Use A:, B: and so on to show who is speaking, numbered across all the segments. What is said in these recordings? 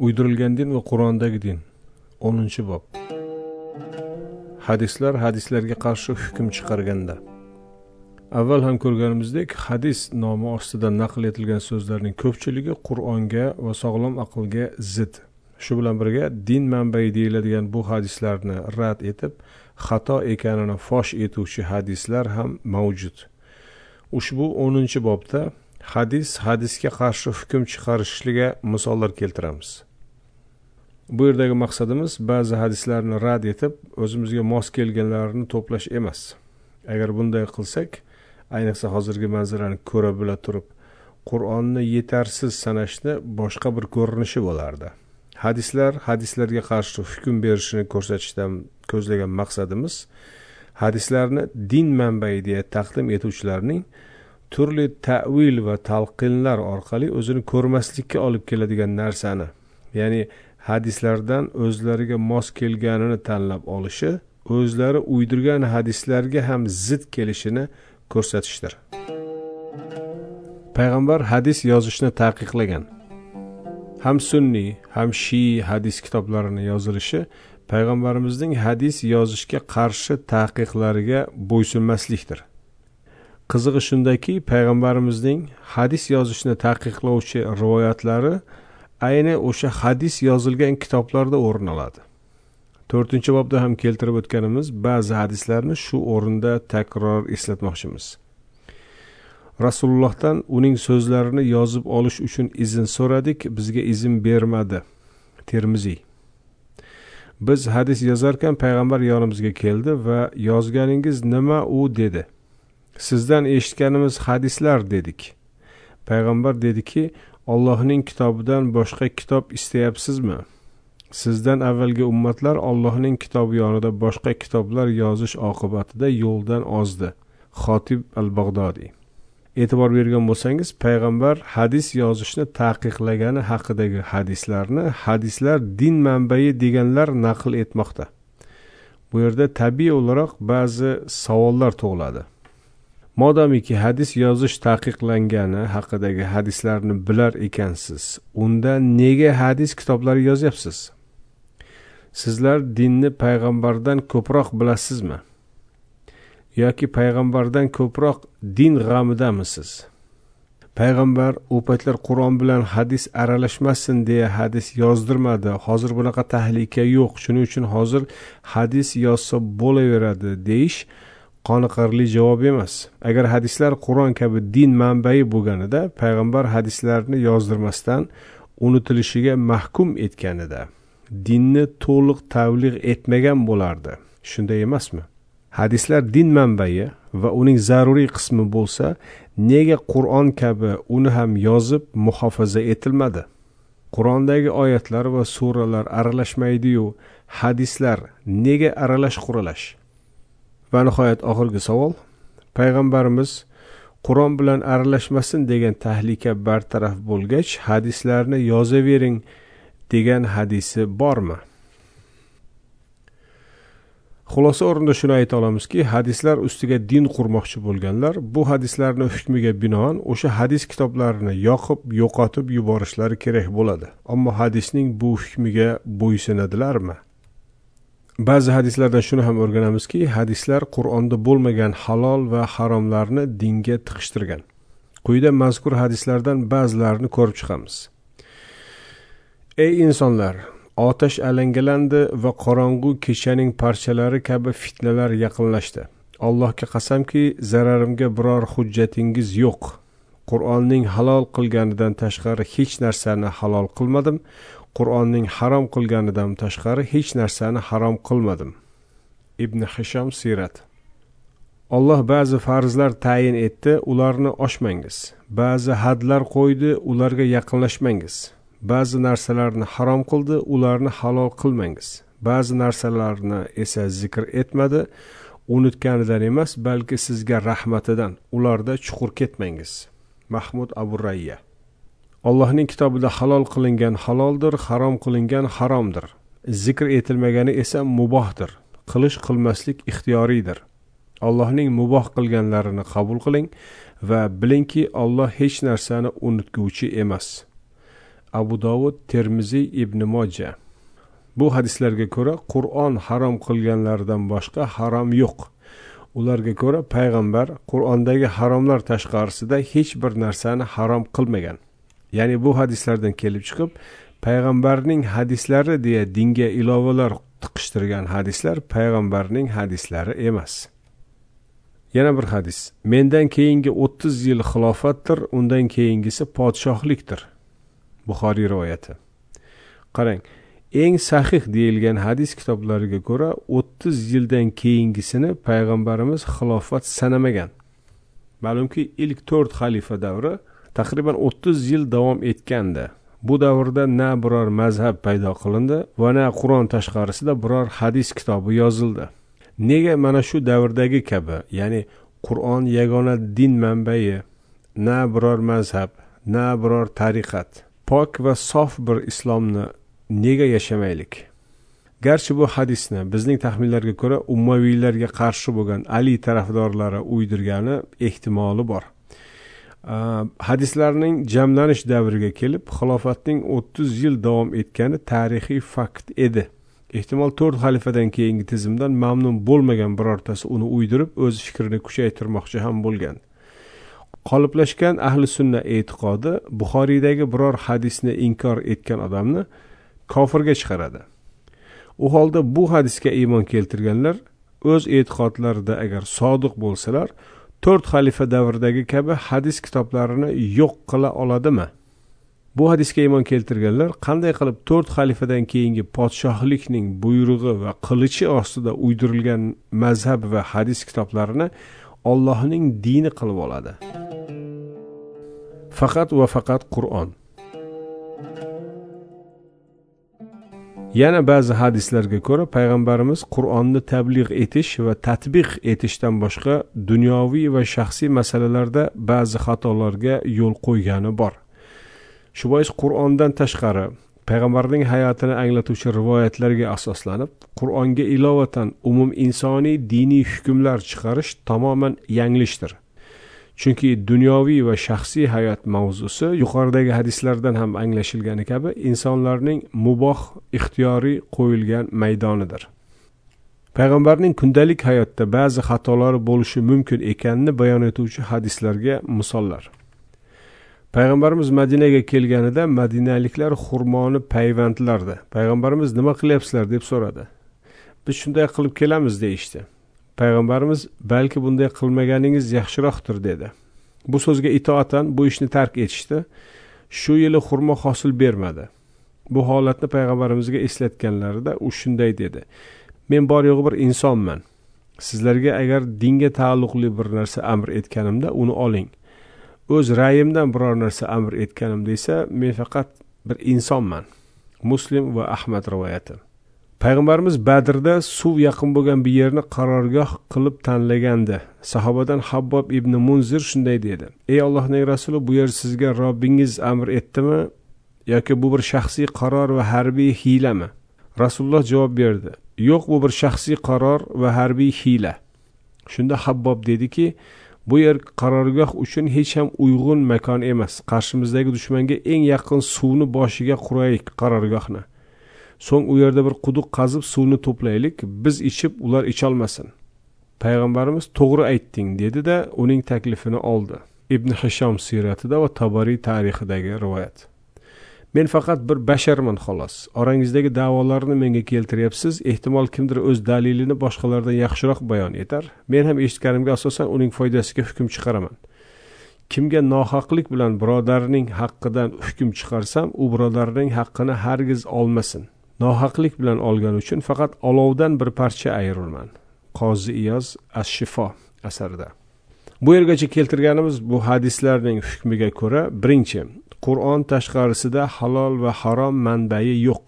A: uydirilgan din va qur'ondagi din o'ninchi bob. Hadislar hadislarga qarshi hukm chiqarganda. Avval ham ko'rganimizdek hadis nomi ostida naql etilgan so'zlarning ko'pchiligi qur'onga va sog'lom aqlga zid. Shu bilan birga din manbai deyiladigan bu hadislarni rad etib xato ekanini fosh etuvchi hadislar ham mavjud. Ushbu o'ninchi bobda hadis hadisga qarshi hukm chiqarishliga misollar keltiramiz. Bu yerdagi maqsadimiz ba'zi hadislarni rad etib o'zimizga mos kelganlarini to'plash emas. Agar bunday qilsak ayniqsa hozirgi manzarani ko'ra bila turib qur'onni yetarsiz sanashni boshqa bir ko'rinishi bo'lardi. Hadislar hadislarga qarshi hukm berishini ko'rsatishdan ko'zlagan maqsadimiz hadislarni din manbai deya taqdim etuvchilarning turli tavil va talqinlar orqali o'zini ko'rmaslikka olib keladigan narsani ya'ni hadislardan o'zlariga mos kelganini tanlab olishi o'zlari uydirgan hadislarga ham zid kelishini ko'rsatishdir. Payg'ambar hadis yozishni taqiqlagan. Ham sunniy ham shiiy hadis kitoblarini yozilishi payg'ambarimizning hadis yozishga qarshi taqiqlariga bo'ysunmaslikdir. Qizig'i shundaki payg'ambarimizning hadis yozishni taqiqlovchi rivoyatlari ayni o'sha hadis yozilgan kitoblarda o'rin oladi. To'rtinchi bobda ham keltirib o'tganimiz ba'zi hadislarni shu o'rinda takror eslatmoqchimiz. Rasulullohdan uning so'zlarini yozib olish uchun izn so'radik bizga izn bermadi. Termiziy. Biz hadis yozarkan payg'ambar yonimizga keldi va yozganingiz nima u dedi? Sizdan eshitganimiz hadislar dedik. Payg'ambar dediki ollohning kitobidan boshqa kitob istayapsizmi? Sizdan avvalgi ummatlar ollohning kitobi yonida boshqa kitoblar yozish oqibatida yo'ldan ozdi. Xotib al bag'dodiy e'tibor bergan bo'lsangiz payg'ambar hadis yozishni taqiqlagani haqidagi hadislarni hadislar din manbai deganlar naql etmoqda. Bu yerda tabiiy o'laroq ba'zi savollar tug'iladi. Modomiki hadis yozish taqiqlangani haqidagi hadislarni bilar ekansiz. Unda nega hadis kitoblari yozyapsiz? Sizlar dinni payg'ambardan ko'proq bilasizmi? Yoki payg'ambardan ko'proq din g'amidamisiz? Payg'ambar u paytlar qur'on bilan hadis aralashmasin deya hadis yozdirmadi. Hozir bunaqa tahlika yo'q. Shuning uchun hozir hadis yozsa bo'laveradi deyish qoniqarli javob emas. Agar hadislar qur'on kabi din manbai bo'lganida payg'ambar hadislarni yozdirmasdan unutilishiga mahkum etganida dinni to'liq tavliq etmagan bo'lardi. Shunday emasmi? Hadislar din manbai va uning zaruriy qismi bo'lsa nega qur'on kabi uni ham yozib muhofaza etilmadi? Qur'ondagi oyatlar va suralar aralashmaydiyu hadislar nega aralash quralash va nihoyat oxirgi savol. Payg'ambarimiz qur'on bilan aralashmasin degan tahlika bartaraf bo'lgach hadislarni yozavering degan hadisi bormi? Xulosa o'rnida shuni ayta olamizki hadislar ustiga din qurmoqchi bo'lganlar bu hadislarni hukmiga binoan o'sha hadis kitoblarini yoqib yo'qotib yuborishlari kerak bo'ladi. Ammo hadisning bu hukmiga bo'ysunadilarmi? Ba'zi hadislardan shuni ham o'rganamizki hadislar qur'onda bo'lmagan halol va haromlarni dinga tiqishtirgan. Quyida mazkur hadislardan ba'zilarini ko'rib chiqamiz. Ey insonlar otash alangalandi va qorong'u kechaning parchalari kabi fitnalar yaqinlashdi. Allohga qasamki zararimga biror hujjatingiz yo'q. Qur'onning halol qilganidan tashqari hech narsani halol qilmadim. Qur'onning harom qilganidan tashqari hech narsani harom qilmadim. Ibn hishom siyrat. Olloh ba'zi farzlar tayin etdi ularni oshmangiz ba'zi hadlar qo'ydi ularga yaqinlashmangiz. Ba'zi narsalarni harom qildi ularni halol qilmangiz. Ba'zi narsalarni esa zikr etmadi unutganidan emas balki sizga rahmatidan ularda chuqur ketmangiz. Mahmud abu rayya. Allohning kitobida halol qilingan haloldir harom qilingan haromdir. Zikr etilmagani esa mubohdir. Qilish qilmaslik ixtiyoriydir allohning muboh qilganlarini qabul qiling va bilingki olloh hech narsani unutguvchi emas. Abu dovud termiziy ibn moja. Bu hadislarga ko'ra qur'on harom qilganlardan boshqa harom yo'q. Ularga ko'ra payg'ambar qur'ondagi haromlar tashqarisida hech bir narsani harom qilmagan. Ya'ni bu hadislardan kelib chiqib payg'ambarning hadislari deya dinga ilovalar tiqishtirgan hadislar payg'ambarning hadislari emas. Yana bir hadis. Mendan keyingi o'ttiz yil xilofatdir undan keyingisi podshohlikdir. Buxoriy rivoyati. Qarang eng sahih deyilgan hadis kitoblariga ko'ra o'ttiz yildan keyingisini payg'ambarimiz xilofat sanamagan. Ma'lumki ilk to'rt xalifa davri taxriban o'ttiz yil davom etgandi. Bu davrda na biror mazhab paydo qilindi va na qur'on tashqarisida biror hadis kitobi yozildi. Nega mana shu davrdagi kabi ya'ni qur'on yagona din manbai na biror mazhab na biror tariqat pok va sof bir islomni nega yashamaylik? Garchi bu hadisni bizning taxminlarga ko'ra ummaviylarga qarshi bo'lgan ali tarafdorlari uydirgani ehtimoli bor. Э, hadislarning jamlanish davriga kelib xilofatning o'ttiz yil davom etgani tarixiy fakt edi. Ehtimol to'rt xalifadan keyingi tizimdan mamnun bo'lmagan birortasi uni uydirib o'z fikrini kuchaytirmoqchi ham bo'lgan. Qoliplashgan ahli sunna e'tiqodi buxoriydagi biror hadisni inkor etgan odamni kofirga chiqaradi. U holda bu hadisga iymon keltirganlar o'z e'tiqodlarida agar sodiq bo'lsalar to'rt xalifa davridagi kabi hadis kitoblarini yo'q qila oladimi? Bu hadisga iymon keltirganlar qanday qilib to'rt xalifadan keyingi podshohlikning buyrug'i va qilichi ostida uydirilgan mazhab va hadis kitoblarini ollohning dini qilib oladi? Faqat va faqat qur'on. Yana ba'zi hadislarga ko'ra payg'ambarimiz qur'onni tabliğ etish va tatbiq etishdan boshqa dunyoviy va shaxsiy masalalarda ba'zi xatolarga yo'l qo'ygani bor. Shu bois qur'ondan tashqari payg'ambarning hayotini anglatuvchi rivoyatlarga asoslanib qur'onga ilovatan umum insoniy diniy hukmlar chiqarish tamoman yanglishdir. Chunki dunyoviy va shaxsiy hayot mavzusi yuqoridagi hadislardan ham anglashilgani kabi insonlarning muboh ixtiyoriy qo'yilgan maydonidir. Payg'ambarning kundalik hayotda ba'zi xatolari bo'lishi mumkin ekanini bayon etuvchi hadislarga misollar. Payg'ambarimiz madinaga kelganida madinaliklar xurmoni payvandlardi. Payg'ambarimiz nima qilyapsizlar deb so'radi. Biz shunday qilib kelamiz deyishdi. Payg'ambarimiz balki bunday qilmaganingiz yaxshiroqdir dedi. Bu so'zga itoatan bu ishni tark etishdi. Shu yili xurmo hosil bermadi. Bu holatni payg'ambarimizga eslatganlarida u shunday dedi. Men bor yo'g'i bir insonman. Sizlarga agar dinga taalluqli bir narsa amr etganimda uni oling. O'z ra'yimdan biror narsa amr etganimda esa men faqat bir insonman. Muslim va ahmad rivoyati. Payg'ambarimiz badrda suv yaqin bo'lgan bir yerni qarorgoh qilib tanlagandi. Sahobadan habbob ibn munzir shunday dedi. Ey allohning rasuli bu yer sizga robbingiz amr etdimi? Yoki bu bir shaxsiy qaror va harbiy hiylami? Rasululloh javob berdi. Yo'q bu bir shaxsiy qaror va harbiy hiyla. Shunda habbob dediki bu yer qarorgoh uchun hech ham uyg'un makon emas. Qarshimizdagi dushmanga eng yaqin suvni boshiga quraylik qarorgohni. So'ng u yerda bir quduq qazib suvni to'playlik. Biz ichib ular icholmasin. Payg'ambarimiz to'g'ri aytding dedi da uning taklifini oldi. Ibn hishom siyratida va tabariy tarixidagi rivoyat. Men faqat bir basharman xolos. Orangizdagi da'volarni menga keltiryapsiz. Ehtimol kimdir o'z dalilini boshqalardan yaxshiroq bayon etar. Men ham eshitganimga asosan uning foydasiga hukm chiqaraman. Kimga nohaqlik bilan birodarining haqqidan hukm chiqarsam u birodarining haqqini hargiz olmasin. Nohaqlik bilan olgani uchun faqat olovdan bir parcha ayirurman. Qozi iyoz as shifo asarida. Bu yergacha keltirganimiz bu hadislarning hukmiga ko'ra birinchi qur'on tashqarisida halol va harom manbai yo'q.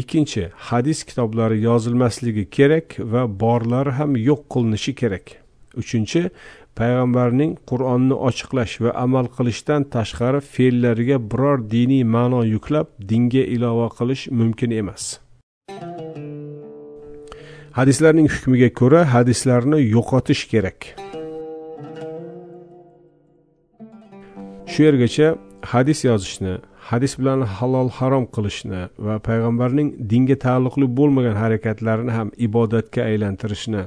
A: Ikkinchi hadis kitoblari yozilmasligi kerak va borlari ham yo'q qilinishi kerak. Uchinchi payg'ambarning qur'onni ochiqlash va amal qilishdan tashqari fe'llariga biror diniy ma'no yuklab dinga ilova qilish mumkin emas. Hadislarning hukmiga ko'ra hadislarni yo'qotish kerak. Shu yergacha hadis yozishni hadis bilan halol harom qilishni va payg'ambarning dinga taalluqli bo'lmagan harakatlarini ham ibodatga aylantirishni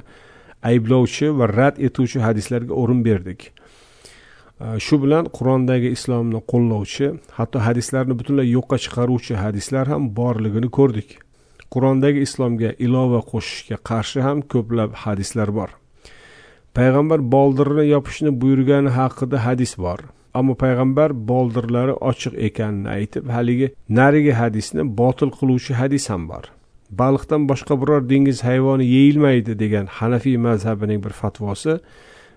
A: ayblovchi va rad etuvchi hadislarga o'rin berdik. Shu bilan qur'ondagi islomni qo'llovchi hatto hadislarni butunlay yo'qqa chiqaruvchi hadislar ham borligini ko'rdik. Qur'ondagi islomga ilova qo'shishga qarshi ham ko'plab hadislar bor. Payg'ambar boldirni yopishni buyurgani haqida hadis bor ammo payg'ambar boldirlari ochiq ekanini aytib haligi narigi hadisni botil qiluvchi hadis ham bor. Baliqdan boshqa biror dengiz hayvoni yeyilmaydi degan hanafiy mazhabining bir fatvosi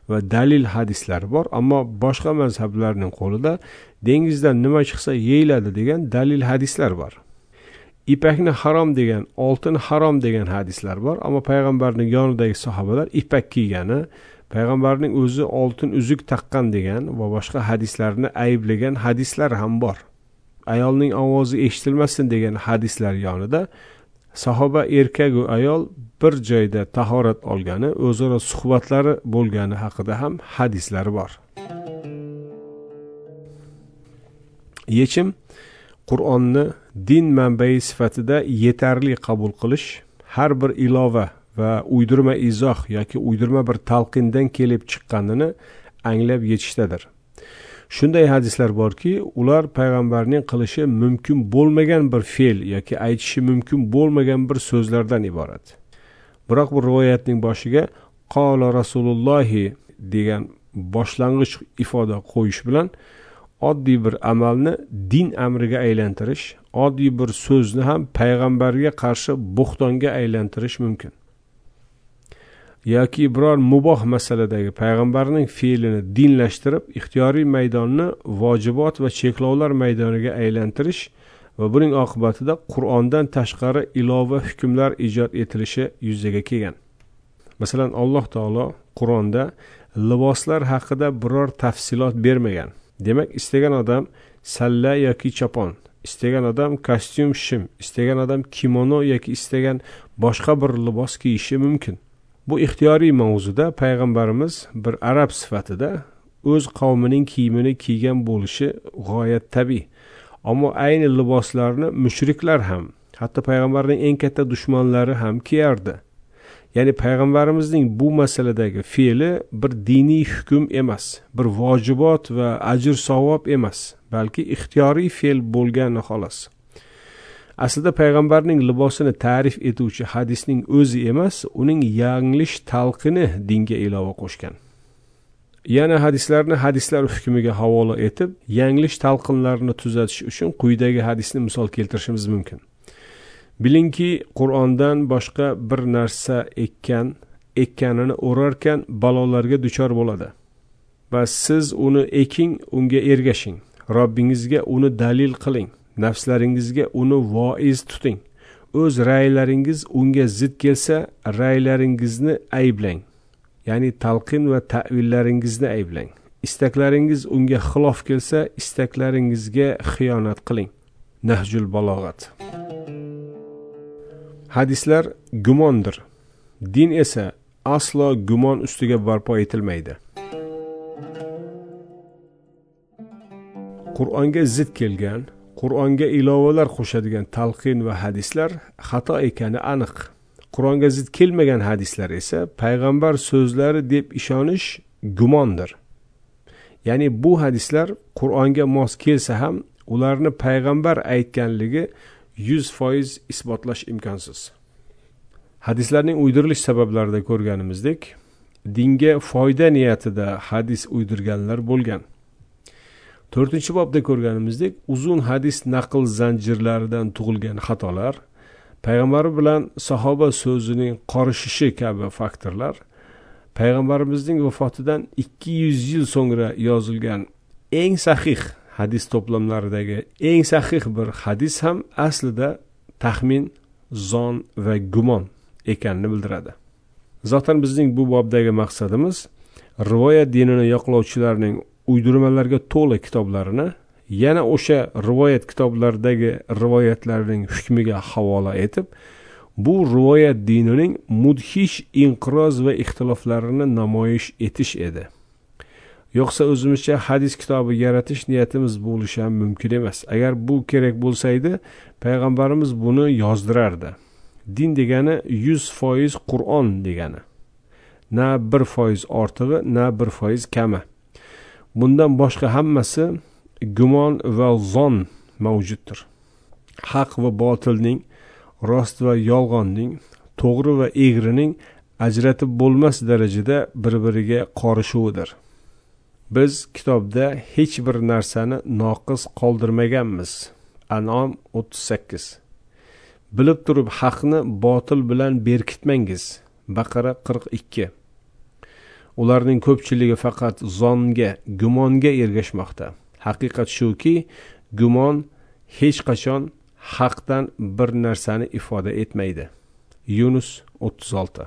A: va dalil hadislari bor ammo boshqa mazhablarning qo'lida dengizdan nima chiqsa yeyiladi degan dalil hadislar bor. Ipakni harom degan oltin harom degan hadislar bor ammo payg'ambarning yonidagi sahobalar ipak kiygani payg'ambarning o'zi oltin uzuk taqqan degan va boshqa hadislarni ayblagan hadislar ham bor. Ayolning ovozi eshitilmasin degan hadislar yonida sahoba erkaku ayol bir joyda tahorat olgani o'zaro suhbatlari bo'lgani haqida ham hadislar bor. Yechim qur'onni din manbai sifatida yetarli qabul qilish har bir ilova va uydirma izoh yoki uydirma bir talqindan kelib chiqqanini anglab yetishdadir. Shunday hadislar borki ular payg'ambarning qilishi mumkin bo'lmagan bir fe'l yoki aytishi mumkin bo'lmagan bir so'zlardan iborat. Biroq bu rivoyatning boshiga qola rasulullohi degan boshlang'ich ifoda qo'yish bilan oddiy bir amalni din amriga aylantirish oddiy bir so'zni ham payg'ambarga qarshi bo'xtonga aylantirish mumkin. Yoki biror muboh masaladagi payg'ambarning fe'lini dinlashtirib ixtiyoriy maydonni vojibot va cheklovlar maydoniga aylantirish va buning oqibatida qur'ondan tashqari ilova hukmlar ijod etilishi yuzaga kelgan. Masalan alloh taolo qur'onda liboslar haqida biror tafsilot bermagan. Demak istagan odam salla yoki chopon istagan odam kostyum shim istagan odam kimono yoki istagan boshqa bir libos kiyishi mumkin. Bu ixtiyoriy mavzuda payg'ambarimiz bir arab sifatida o'z qavmining kiyimini kiygan bo'lishi g'oyat tabiiy. Ammo ayni liboslarni mushriklar ham hatto payg'ambarning eng katta dushmanlari ham kiyardi. Ya'ni payg'ambarimizning bu masaladagi fe'li bir diniy hukm emas bir vojibot va ajr savob emas balki ixtiyoriy fe'l bo'lgani xolos. Aslida payg'ambarning libosini ta'rif etuvchi hadisning o'zi emas uning yanglish talqini dinga ilova qo'shgan. Yana hadislarni hadislar hukmiga havola etib yanglish talqinlarni tuzatish uchun quyidagi hadisni misol keltirishimiz mumkin. Bilingki qur'ondan boshqa bir narsa ekkan ekkanini o'rarkan balolarga duchor bo'ladi. Va siz uni eking unga ergashing. Robbingizga uni dalil qiling. Nafslaringizga uni voiz tuting. O'z ra'ylaringiz unga zid kelsa ra'ylaringizni ayblang. Ya'ni talqin va tavillaringizni ayblang. Istaklaringiz unga xilof kelsa istaklaringizga xiyonat qiling. Nahjul balog'at. Hadislar gumondir. Din esa aslo gumon ustiga barpo etilmaydi. Qur'onga zid kelgan qur'onga ilovalar qo'shadigan talqin va hadislar xato ekani aniq. Qur'onga zid kelmagan hadislar esa payg'ambar so'zlari deb ishonish gumondir. Ya'ni bu hadislar qur'onga mos kelsa ham ularni payg'ambar aytganligi yuz foiz isbotlash imkonsiz. Hadislarning uydirilish sabablarida ko'rganimizdek dinga foyda niyatida hadis uydirganlar bo'lgan. To'rtinchi bobda ko'rganimizdek uzun hadis naql zanjirlaridan tug'ilgan xatolar payg'ambar bilan sahoba so'zining qorishishi kabi faktorlar payg'ambarimizning vafotidan ikki yuz yil so'ngra yozilgan eng sahih hadis to'plamlaridagi eng sahih bir hadis ham aslida taxmin zon va gumon ekanini bildiradi. Zotan bizning bu bobdagi maqsadimiz rivoyat dinini yoqlovchilarning uydirmalarga to'la kitoblarini yana o'sha rivoyat kitoblaridagi rivoyatlarning hukmiga havola etib bu rivoyat dinining mudhish inqiroz va ixtiloflarini namoyish etish edi. Yo'qsa o'zimizcha hadis kitobi yaratish niyatimiz bo'lishi ham mumkin emas. Agar bu kerak bo'lsa edi payg'ambarimiz buni yozdirardi. Din degani yuz foiz qur'on degani. Na bir foiz ortig'i na bir foiz kami. Bundan boshqa hammasi gumon va zon mavjuddir. Haq va botilning rost va yolg'onning to'g'ri va egrining ajratib bo'lmas darajada bir biriga qorishuvidir. Biz kitobda hech bir narsani noqis qoldirmaganmiz. Anom o'ttiz sakkiz. Bilib turib haqni botil bilan berkitmangiz. Baqara qirq ikki. Ularning ko'pchiligi faqat zonga gumonga ergashmoqda. Haqiqat shuki gumon hech qachon haqdan bir narsani ifoda etmaydi. Yunus o'ttiz olti.